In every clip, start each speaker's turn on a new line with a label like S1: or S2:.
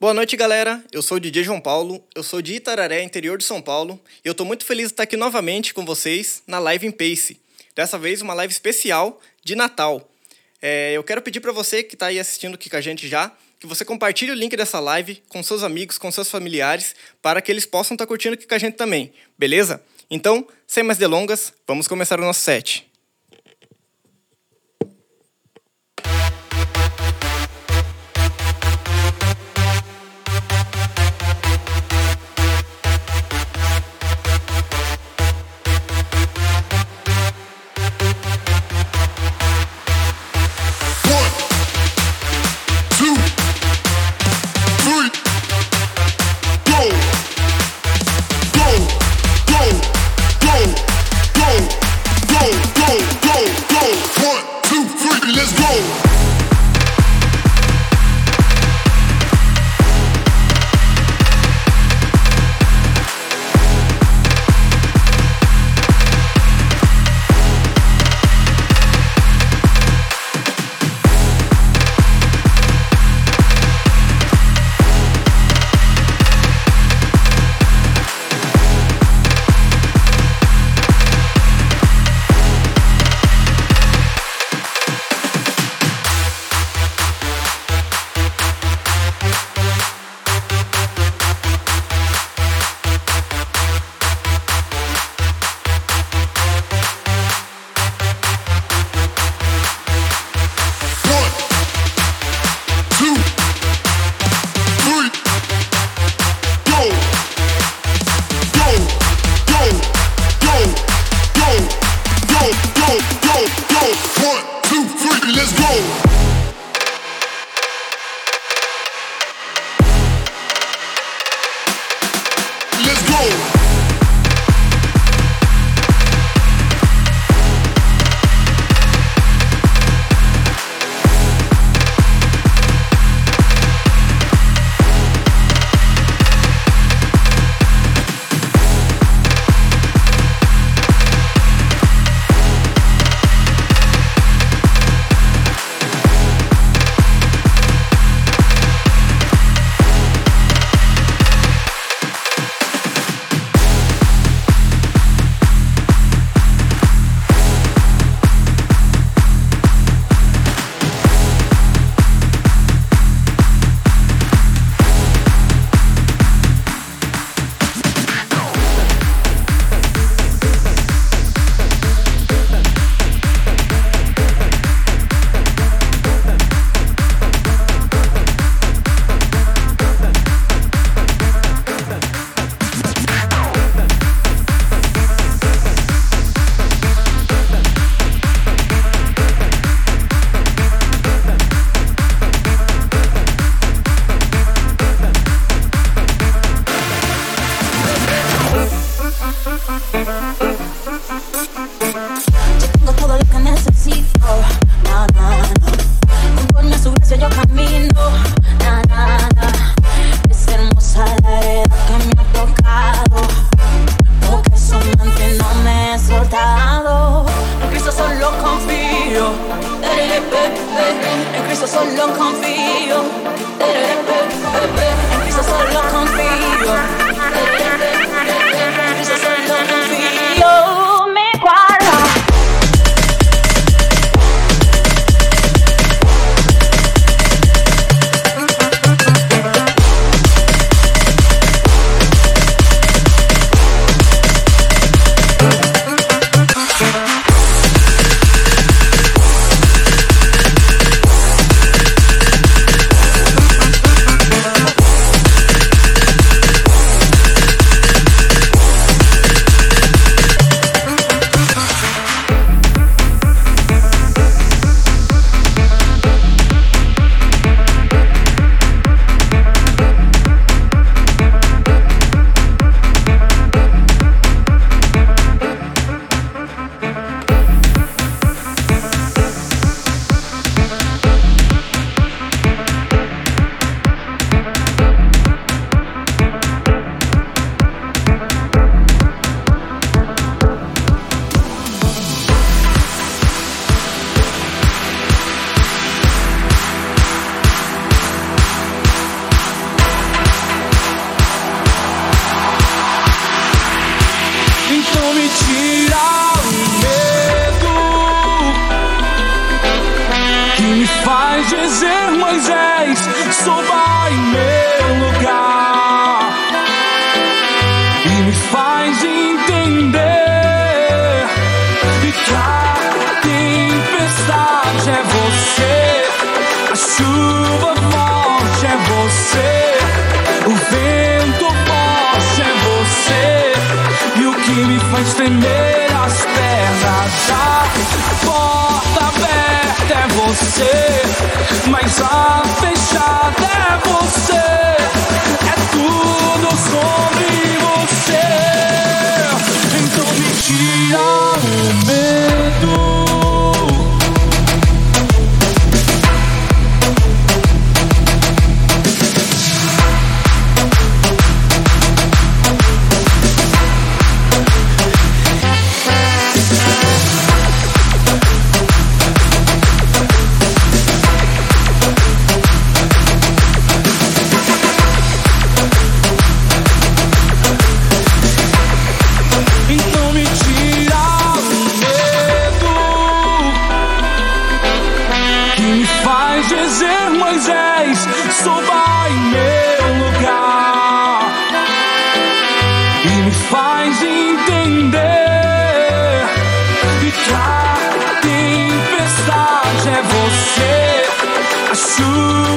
S1: Boa noite, galera. Eu sou o DJ João Paulo, eu sou de Itararé, interior de São Paulo, e eu tô muito feliz de estar aqui novamente com vocês na live em Pace. Dessa vez, uma live especial de Natal. É, eu quero pedir para você que está aí assistindo aqui com a gente já, que você compartilhe o link dessa live com seus amigos, com seus familiares, para que eles possam estar tá curtindo aqui com a gente também, beleza? Então, sem mais delongas, vamos começar o nosso set.
S2: Dizer, Moisés, suba em meu lugar. E me faz entender que a tempestade é você, a chuva forte é você, o vento forte é você. E o que me faz tremer as pernas. A porta aberta é você, mas a fechada é você. A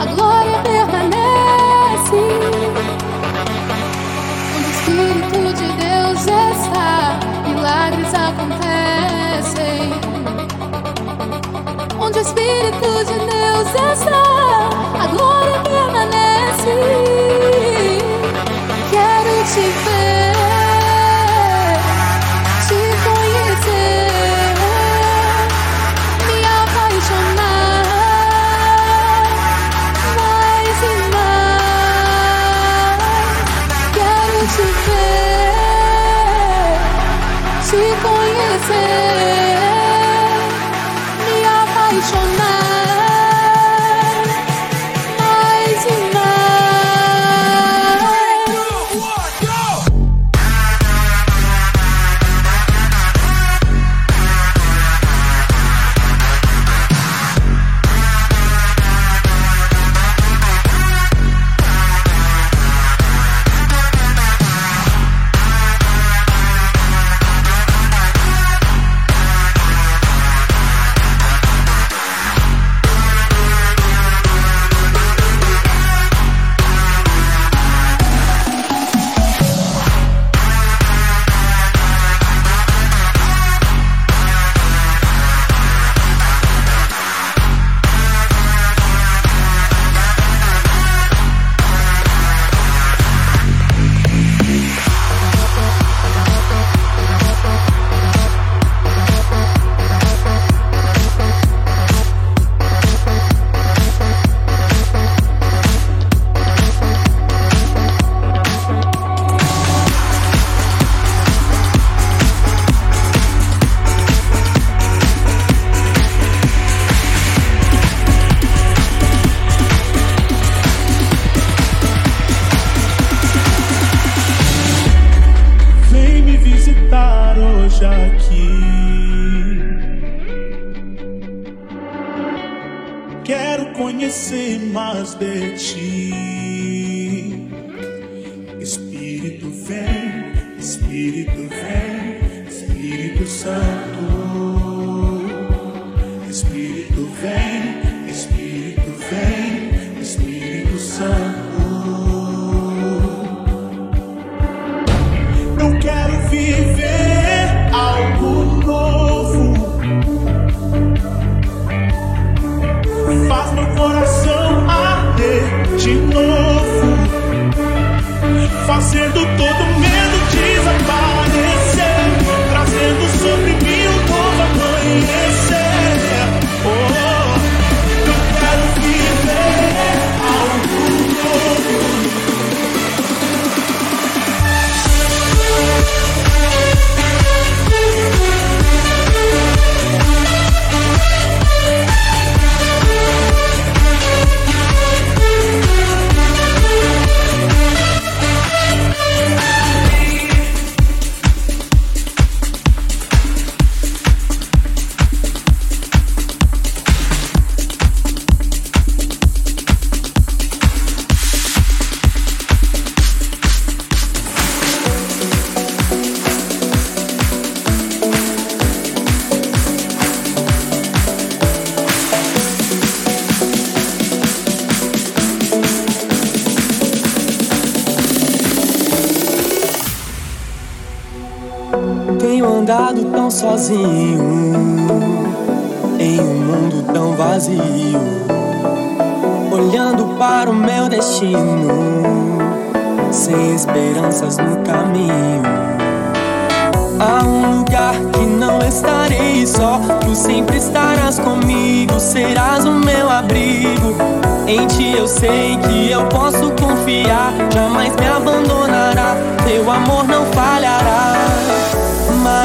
S2: a
S3: glória permanece. Onde o Espírito de Deus está, milagres acontecem. Onde o Espírito de Deus está,
S4: aqui. Quero conhecer mais de ti. Fazendo todo
S5: sozinho em um mundo tão vazio, olhando para o meu destino, sem esperanças no caminho. Há um lugar que não estarei só, tu sempre estarás comigo, serás o meu abrigo. Em ti eu sei que eu posso confiar, jamais me abandonará, teu amor não falhará.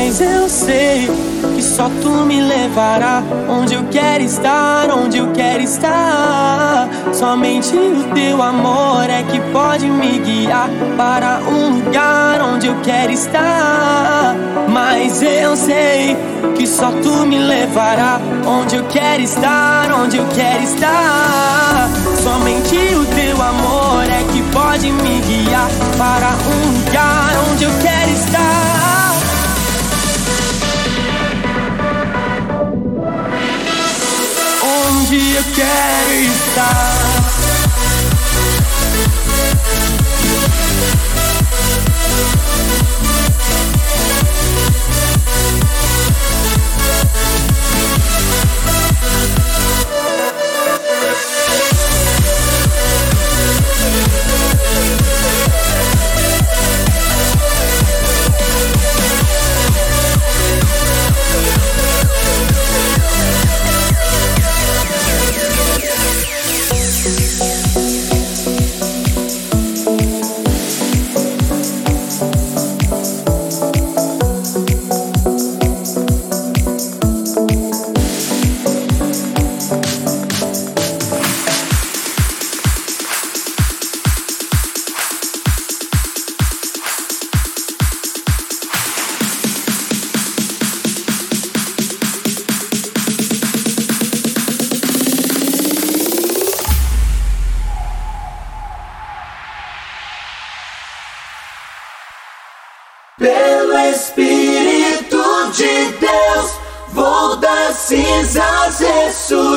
S5: Mas eu sei que só tu me levará onde eu quero estar, onde eu quero estar. Somente o teu amor é que pode me guiar para um lugar onde eu quero estar. Mas eu sei que só tu me levará onde eu quero estar, onde eu quero estar. Somente o teu amor é que pode me guiar para um lugar onde eu quero estar. Eu quero estar.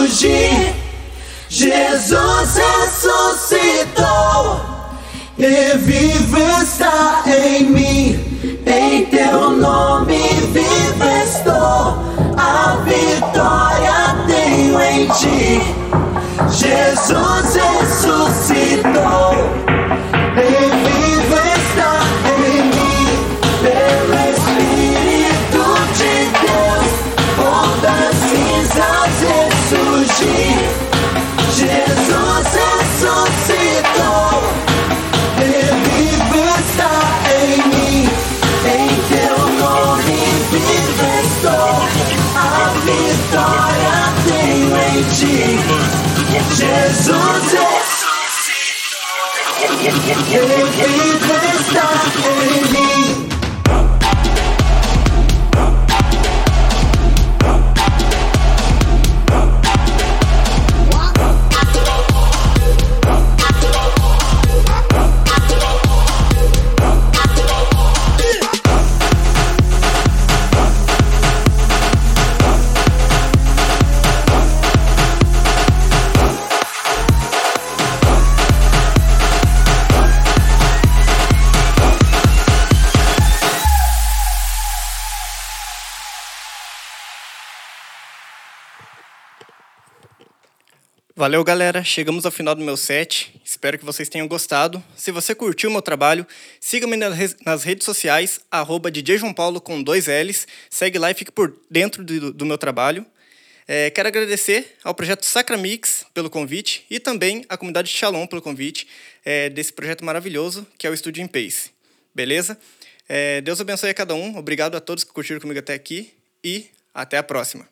S6: Ressurgir. Jesus ressuscitou e vivo está em mim. Em teu nome vivo estou, a vitória tenho em ti. Jesus ressuscitou
S1: Valeu, galera. Chegamos ao final do meu set. Espero que vocês tenham gostado. Se você curtiu o meu trabalho, siga-me nas re- nas redes sociais, arroba DJ João Paulo com dois L's. Segue lá e fique por dentro do, do meu trabalho. É, quero agradecer ao projeto Sacramix pelo convite e também à comunidade Shalom pelo convite é, desse projeto maravilhoso que é o Estúdio em Pace. Beleza? É, Deus abençoe a cada um. Obrigado a todos que curtiram comigo até aqui e até a próxima.